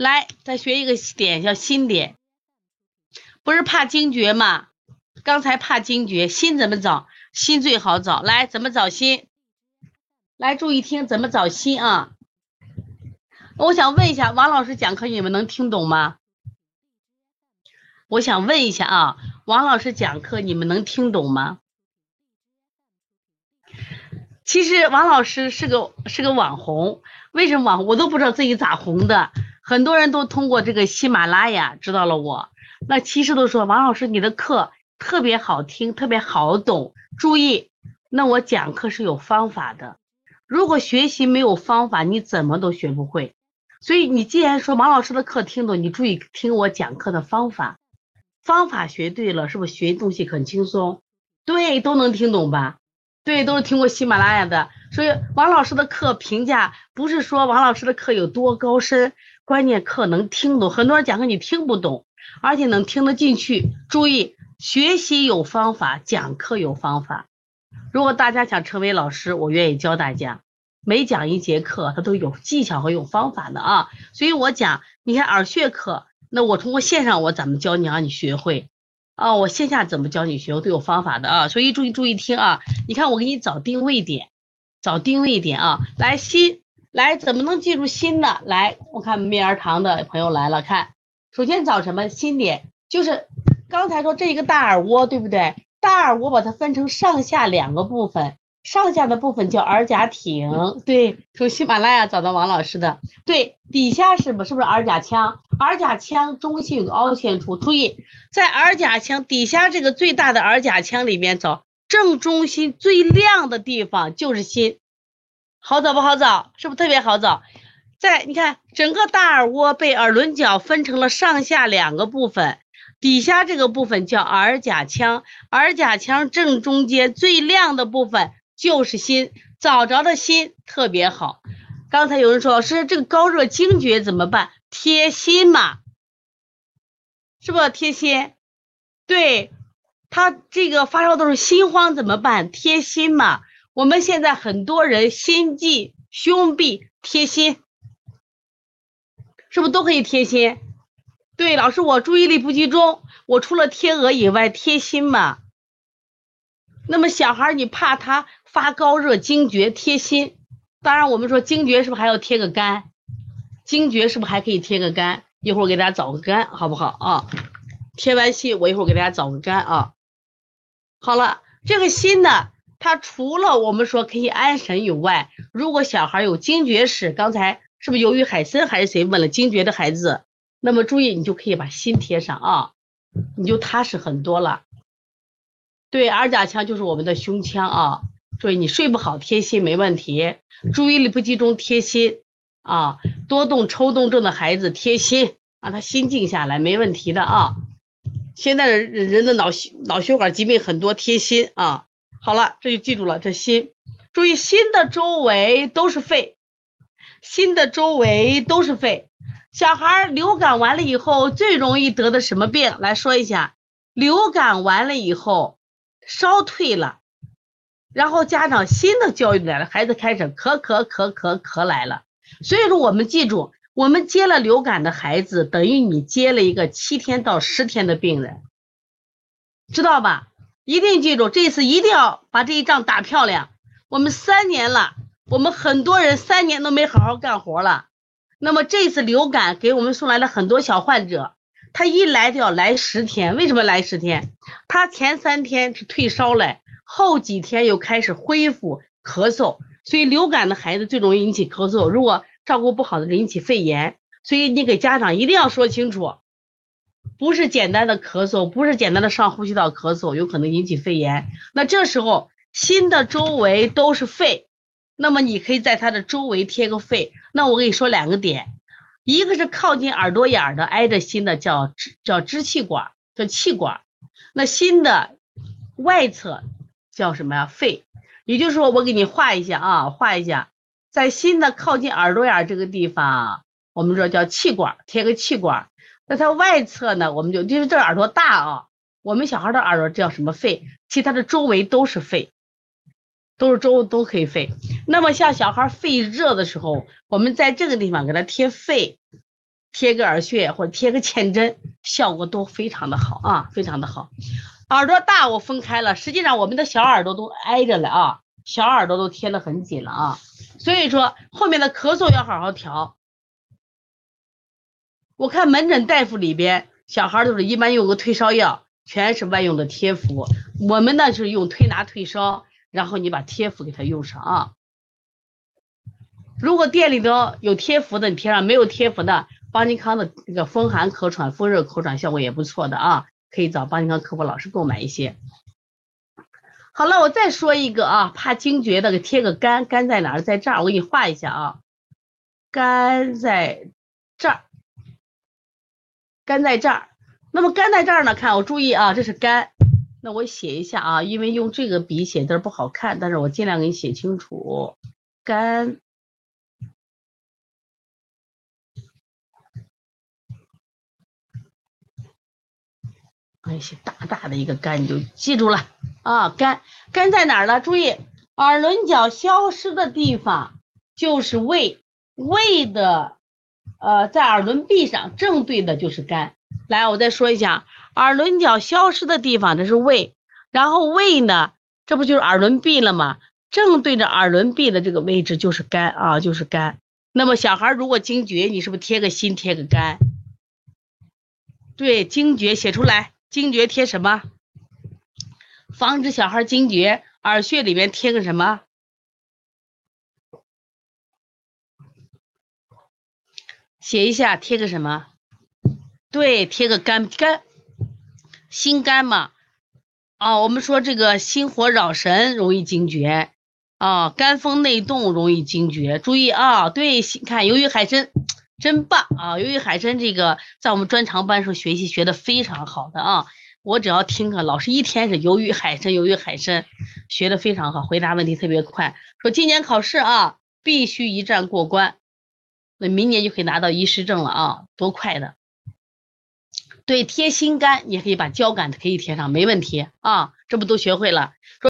来，再学一个点叫心点，不是怕惊厥吗？刚才怕惊厥，心怎么找？心最好找。来，怎么找心？来，注意听，怎么找心啊？我想问一下，王老师讲课你们能听懂吗？我想问一下啊，王老师讲课你们能听懂吗？其实王老师是个是个网红，为什么网红？我都不知道自己咋红的。很多人都通过这个喜马拉雅知道了我。那其实都说王老师你的课特别好听，特别好懂。注意，那我讲课是有方法的。如果学习没有方法，你怎么都学不会。所以你既然说王老师的课听懂，你注意听我讲课的方法。方法学对了，是不是学东西很轻松？对，都能听懂吧？对，都是听过喜马拉雅的，所以王老师的课评价不是说王老师的课有多高深，关键课能听懂。很多人讲课你听不懂，而且能听得进去。注意，学习有方法，讲课有方法。如果大家想成为老师，我愿意教大家。每讲一节课，它都有技巧和有方法的啊。所以我讲，你看耳穴课，那我通过线上我怎么教你，让你学会。哦，我线下怎么教你学，我都有方法的啊，所以注意注意听啊！你看我给你找定位点，找定位点啊！来心，来怎么能记住心呢？来，我看蜜儿堂的朋友来了，看，首先找什么心点？就是刚才说这一个大耳窝，对不对？大耳窝把它分成上下两个部分。上下的部分叫耳甲挺，对，从喜马拉雅找到王老师的，对，底下是不是不是耳甲腔？耳甲腔中心有个凹陷处，注意在耳甲腔底下这个最大的耳甲腔里面找正中心最亮的地方就是心，好找不好找？是不是特别好找？在你看整个大耳窝被耳轮角分成了上下两个部分。底下这个部分叫耳甲腔，耳甲腔正中间最亮的部分。就是心找着的心特别好。刚才有人说老师这个高热惊厥怎么办？贴心嘛，是不贴心？对他这个发烧都是心慌怎么办？贴心嘛。我们现在很多人心悸、胸痹贴心，是不是都可以贴心？对，老师我注意力不集中，我除了贴额以外贴心嘛。那么小孩你怕他？发高热惊厥贴心，当然我们说惊厥是不是还要贴个肝？惊厥是不是还可以贴个肝？一会儿我给大家找个肝，好不好啊？贴完心，我一会儿给大家找个肝啊。好了，这个心呢，它除了我们说可以安神以外，如果小孩有惊厥史，刚才是不是由于海参还是谁问了惊厥的孩子？那么注意，你就可以把心贴上啊，你就踏实很多了。对，耳甲腔就是我们的胸腔啊。所以你睡不好贴心没问题，注意力不集中贴心啊，多动抽动症的孩子贴心，让他心静下来没问题的啊。现在人人的脑血脑血管疾病很多贴心啊。好了，这就记住了这心，注意心的周围都是肺，心的周围都是肺。小孩流感完了以后最容易得的什么病？来说一下，流感完了以后烧退了。然后家长新的教育来了，孩子开始咳咳咳咳咳来了。所以说我们记住，我们接了流感的孩子，等于你接了一个七天到十天的病人，知道吧？一定记住，这次一定要把这一仗打漂亮。我们三年了，我们很多人三年都没好好干活了。那么这次流感给我们送来了很多小患者，他一来就要来十天，为什么来十天？他前三天是退烧来。后几天又开始恢复咳嗽，所以流感的孩子最容易引起咳嗽。如果照顾不好的，引起肺炎。所以你给家长一定要说清楚，不是简单的咳嗽，不是简单的上呼吸道咳嗽，有可能引起肺炎。那这时候心的周围都是肺，那么你可以在它的周围贴个肺。那我跟你说两个点，一个是靠近耳朵眼的挨着心的叫叫支气管，叫气管。那心的外侧。叫什么呀？肺，也就是说，我给你画一下啊，画一下，在心的靠近耳朵眼这个地方，我们说叫气管，贴个气管。那它外侧呢，我们就因为这耳朵大啊，我们小孩的耳朵叫什么肺？其实它的周围都是肺，都是周都可以肺。那么像小孩肺热的时候，我们在这个地方给他贴肺，贴个耳穴或者贴个浅针，效果都非常的好啊，非常的好。耳朵大我分开了，实际上我们的小耳朵都挨着了啊，小耳朵都贴得很紧了啊，所以说后面的咳嗽要好好调。我看门诊大夫里边，小孩都是一般用个退烧药，全是外用的贴敷，我们呢是用推拿退烧，然后你把贴敷给他用上啊。如果店里头有贴敷的，你贴上；没有贴敷的，邦尼康的这个风寒咳喘、风热咳喘效果也不错的啊。可以找邦尼康客服老师购买一些。好了，我再说一个啊，怕惊厥的，给贴个肝，肝在哪儿？在这儿，我给你画一下啊。肝在这儿，肝在这儿。那么肝在这儿呢？看我注意啊，这是肝。那我写一下啊，因为用这个笔写字不好看，但是我尽量给你写清楚。肝。写大大的一个肝，你就记住了啊！肝肝在哪儿呢？注意，耳轮角消失的地方就是胃，胃的呃在耳轮壁上正对的就是肝。来，我再说一下，耳轮角消失的地方这是胃，然后胃呢，这不就是耳轮壁了吗？正对着耳轮壁的这个位置就是肝啊，就是肝。那么小孩如果惊厥，你是不是贴个心，贴个肝？对，惊厥写出来。惊厥贴什么？防止小孩惊厥，耳穴里面贴个什么？写一下，贴个什么？对，贴个肝肝，心肝嘛。哦，我们说这个心火扰神容易惊厥，啊，肝风内动容易惊厥。注意啊，对，看由于海参。真棒啊！由于海参这个在我们专长班时候学习学的非常好的啊，我只要听课，老师一天是由于海参，由于海参，学的非常好，回答问题特别快。说今年考试啊，必须一战过关，那明年就可以拿到医师证了啊，多快的！对，贴心肝也可以把交感可以贴上，没问题啊，这不都学会了？